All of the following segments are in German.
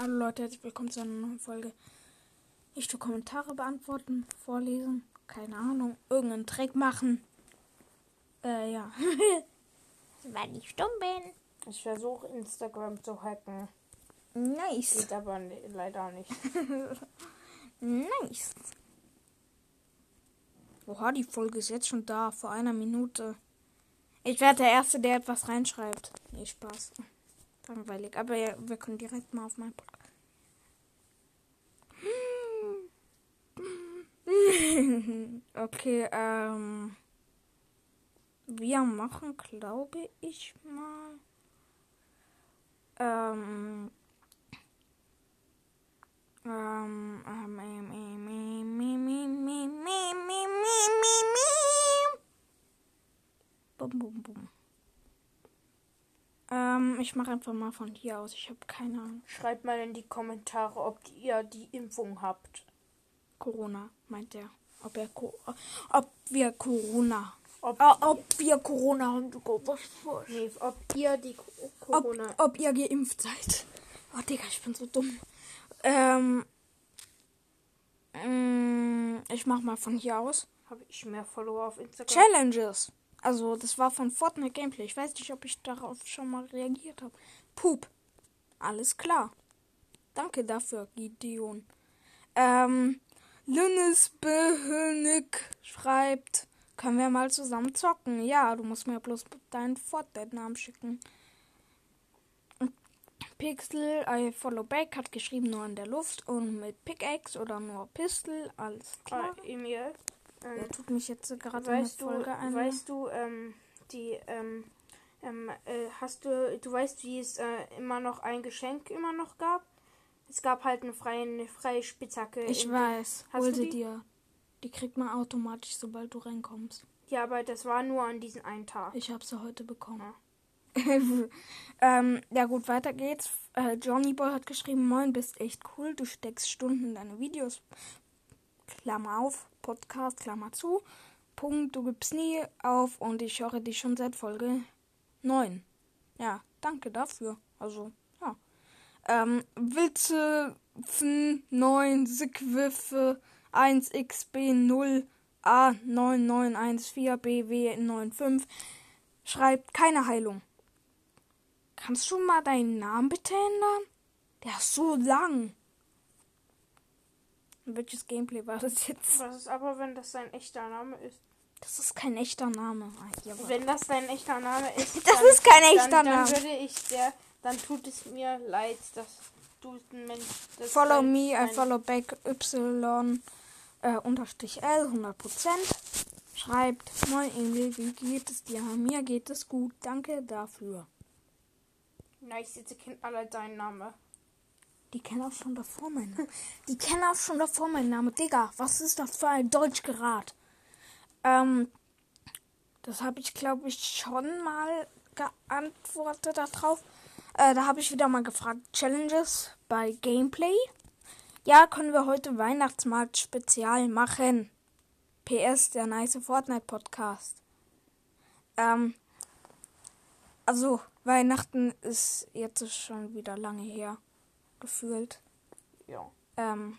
Hallo Leute, herzlich willkommen zu einer neuen Folge. Ich tue Kommentare beantworten, vorlesen, keine Ahnung, irgendeinen Trick machen. Äh, ja. Weil ich stumm bin. Ich versuche Instagram zu hacken. Nice. Geht aber ni- leider nicht. Nice. Oha, die Folge ist jetzt schon da, vor einer Minute. Ich werde der Erste, der etwas reinschreibt. Nee, Spaß. Langweilig. Aber ja, wir können direkt mal auf meinen Podcast. Okay, ähm. Wir machen, glaube ich mal. Ähm. Ähm, ähm, ähm, ähm, ähm, ähm, ähm, ähm, ähm, ähm, ähm, ähm. Bum, bum, bum. Ähm, ich mache einfach mal von hier aus. Ich habe keine Ahnung. Schreibt mal in die Kommentare, ob ihr die Impfung habt. Corona, meint er. Ob er ob wir Corona. Ob, Ah, ob wir Corona haben. was für- nee, ob ihr die Co- Ob, Corona. ob ihr geimpft seid. Oh, Digga, ich bin so dumm. Ähm. mm, Ich mach mal von hier aus. Habe ich mehr Follower auf Instagram? Challenges. Also, das war von Fortnite Gameplay. Ich weiß nicht, ob ich darauf schon mal reagiert habe. Pup. Alles klar. Danke dafür, Gideon. Ähm, Linus Behönig schreibt, können wir mal zusammen zocken? Ja, du musst mir bloß deinen Fortnite-Namen schicken. Pixel, I follow back, hat geschrieben nur in der Luft und mit Pickaxe oder nur Pistol, alles klar. Ah, Emil. Ähm, Der tut mich jetzt gerade eine weißt du, Folge ein. weißt du, ähm, die, ähm, ähm, äh, hast du, du weißt, wie es äh, immer noch ein Geschenk immer noch gab? Es gab halt eine freie, eine freie Spitzhacke. Ich in- weiß, Hast hol du sie die? dir. Die kriegt man automatisch, sobald du reinkommst. Ja, aber das war nur an diesem einen Tag. Ich habe sie heute bekommen. ähm, ja gut, weiter geht's. Äh, Johnny Boy hat geschrieben, moin, bist echt cool. Du steckst Stunden in deine Videos. Klammer auf, Podcast, Klammer zu. Punkt, du gibst nie auf und ich höre dich schon seit Folge 9. Ja, danke dafür. Also, ja. Ähm, Witze, Pfen, 9, Sickwiffe, 1xb0, A9914BW95 schreibt keine Heilung. Kannst du mal deinen Namen bitte ändern? Der ist so lang. Welches Gameplay war das jetzt? Was ist aber, wenn das dein echter Name ist? Das ist kein echter Name. War- Wenn das dein echter Name ist, Das dann, ist kein echter dann, Name. Dann würde ich sehr, dann tut es mir leid, dass du ein Mensch. dass Follow me, I dein- follow back Y äh, unterstrich L 100%. Schreibt, moin Emil, wie geht es dir? Mir geht es gut, danke dafür. Nice, jetzt kennt alle deinen Namen. Die kennen auch schon davor meinen Namen. Die kennen auch schon davor meinen Namen. Digga, was ist das für ein Deutschgerat? Ähm, das habe ich, glaube ich, schon mal geantwortet darauf. Äh, da habe ich wieder mal gefragt, Challenges bei Gameplay. Ja, können wir heute Weihnachtsmarkt Spezial machen. PS, der nice Fortnite Podcast. Ähm, also, Weihnachten ist jetzt schon wieder lange her. Gefühlt. Ja. Ähm,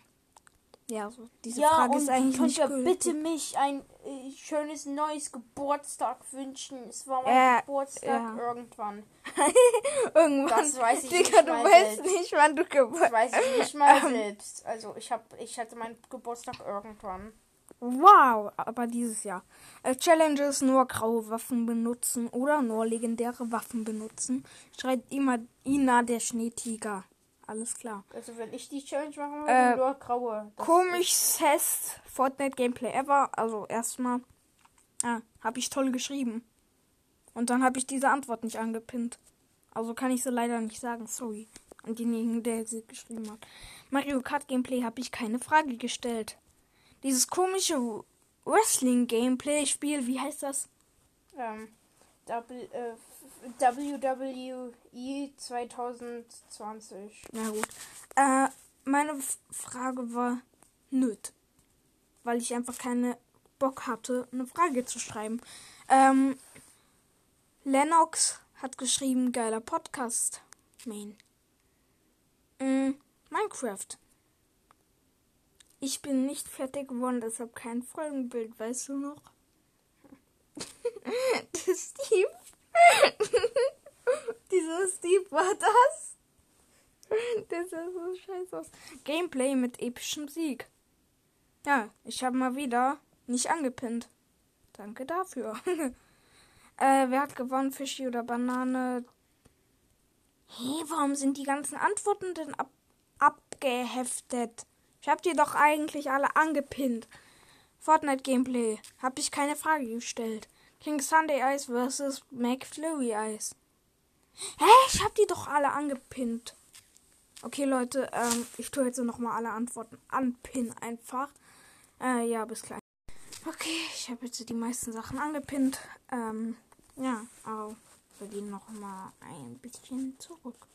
ja, so, diese ja, Frage ist eigentlich könnt nicht ihr gültig. bitte mich ein äh, schönes neues Geburtstag wünschen? Es war mein Äh, Geburtstag ja. irgendwann. Irgendwann. Das weiß ich Digga, nicht du weißt selbst. nicht, wann du Geburtstag weiß ich nicht mal selbst. Also ich hab, ich hatte meinen Geburtstag irgendwann. Wow, aber dieses Jahr. Äh, Challenges nur graue Waffen benutzen oder nur legendäre Waffen benutzen. Schreibt immer Ina der Schneetiger. Alles klar. Also wenn ich die Challenge machen würde, Äh, nur graue. Das Fortnite Gameplay ever. Also erstmal ah, habe ich toll geschrieben. Und dann habe ich diese Antwort nicht angepinnt. Also kann ich sie leider nicht sagen. Sorry. An denjenigen, der sie geschrieben hat. Mario Kart Gameplay habe ich keine Frage gestellt. Dieses komische Wrestling Gameplay Spiel, wie heißt das? Ähm, W, äh, WWE 2020. Na gut. Äh, meine Frage war nöt. Weil ich einfach keine Bock hatte, eine Frage zu schreiben. Ähm, Lennox hat geschrieben, geiler Podcast. Main. Mm, Minecraft. Ich bin nicht fertig geworden, deshalb kein Folgenbild, weißt du noch? Der Steve. Dieser Steve war das. Der sah so scheiße aus. Gameplay mit epischem Sieg. Ja, ich habe mal wieder nicht angepinnt. Danke dafür. äh, wer hat gewonnen? Fischi oder Banane? Hey, warum sind die ganzen Antworten denn ab abgeheftet? Ich hab die doch eigentlich alle angepinnt. Fortnite Gameplay. Hab ich keine Frage gestellt. King Sunday Ice vs. McFlurry Ice. Hä? Ich hab die doch alle angepinnt. Okay, Leute, ähm, ich tue jetzt nochmal alle Antworten anpinnen einfach. Äh, ja, bis gleich. Okay, ich habe jetzt die meisten Sachen angepinnt. Ähm, ja, aber wir gehen nochmal ein bisschen zurück.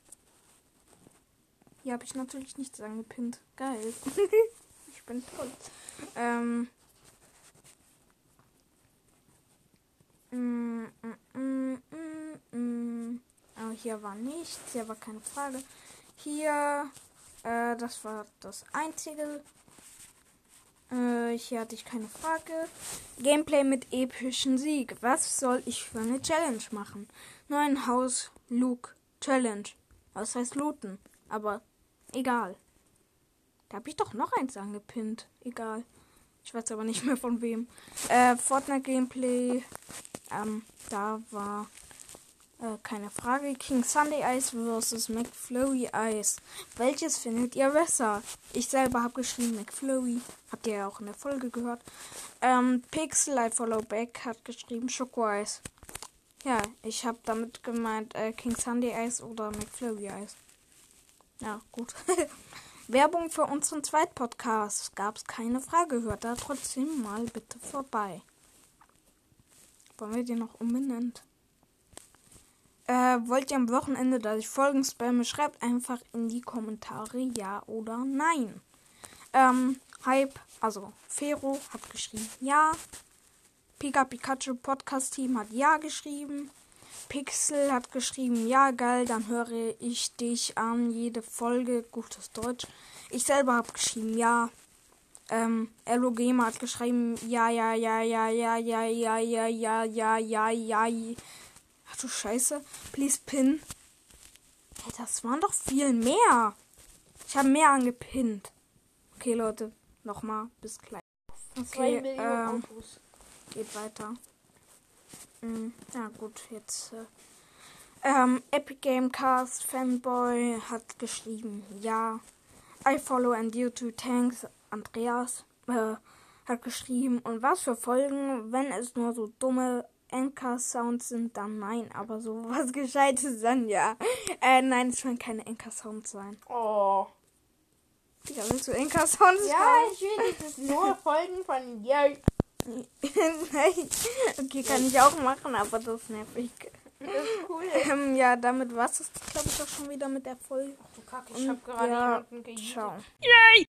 Hier habe ich natürlich nichts angepinnt. Geil. ich bin toll. Ähm. Mm, mm, mm, Aber hier war nichts. Hier war keine Frage. Hier, äh, das war das einzige. Äh, hier hatte ich keine Frage. Gameplay mit epischen Sieg. Was soll ich für eine Challenge machen? Neuen Haus Luke Challenge. Was heißt looten? Aber Egal. Da habe ich doch noch eins angepinnt. Egal. Ich weiß aber nicht mehr von wem. Äh, Fortnite Gameplay. Ähm, da war äh, keine Frage. King Sunday Ice vs. McFlurry Ice. Welches findet ihr besser? Ich selber habe geschrieben McFlurry. Habt ihr ja auch in der Folge gehört. Ähm, Pixel I Follow Back hat geschrieben Schoko Ice. Ja, ich habe damit gemeint äh, King Sunday Ice oder McFlurry Ice. Ja, gut. Werbung für unseren Zweitpodcast. Gab es keine Frage. Hört da trotzdem mal bitte vorbei. Wollen wir den noch umbenannt? Äh, wollt ihr am Wochenende, dass ich Folgen spamme? Schreibt einfach in die Kommentare ja oder nein. Ähm, Hype, also Fero hat geschrieben ja. Pika Pikachu Podcast Team hat ja geschrieben. Pixel hat geschrieben, ja geil, dann höre ich dich an, jede Folge, gutes Deutsch. Ich selber habe geschrieben, ja. Ähm, Elo Gamer hat geschrieben, ja, ja, ja, ja, ja, ja, ja, ja, ja, ja, ja, ja. Ach du Scheiße. Please pin. Hey, das waren doch viel mehr. Ich habe mehr angepinnt. Okay, Leute, nochmal, bis gleich. Okay, ähm, geht weiter. Hm, ja gut, jetzt. Äh, ähm, Epic Gamecast Fanboy hat geschrieben, ja. I follow and you too thanks. Andreas äh, hat geschrieben, und was für Folgen, wenn es nur so dumme Anchor-Sounds sind, dann nein, aber so was Gescheites dann ja. Äh, nein, es sollen keine Anchor-Sounds sein. Oh. Ja, willst du Anchor-Sounds Ja, haben? ich will das nur Folgen von dir. Nein. Okay, kann ich auch machen, aber das ist nervig. Das ist cool. Ähm, ja, damit war es, glaube ich, auch schon wieder mit der Folge. Du Kacke, ich hab Und gerade ja, jemanden gejagt. Ciao. Yay!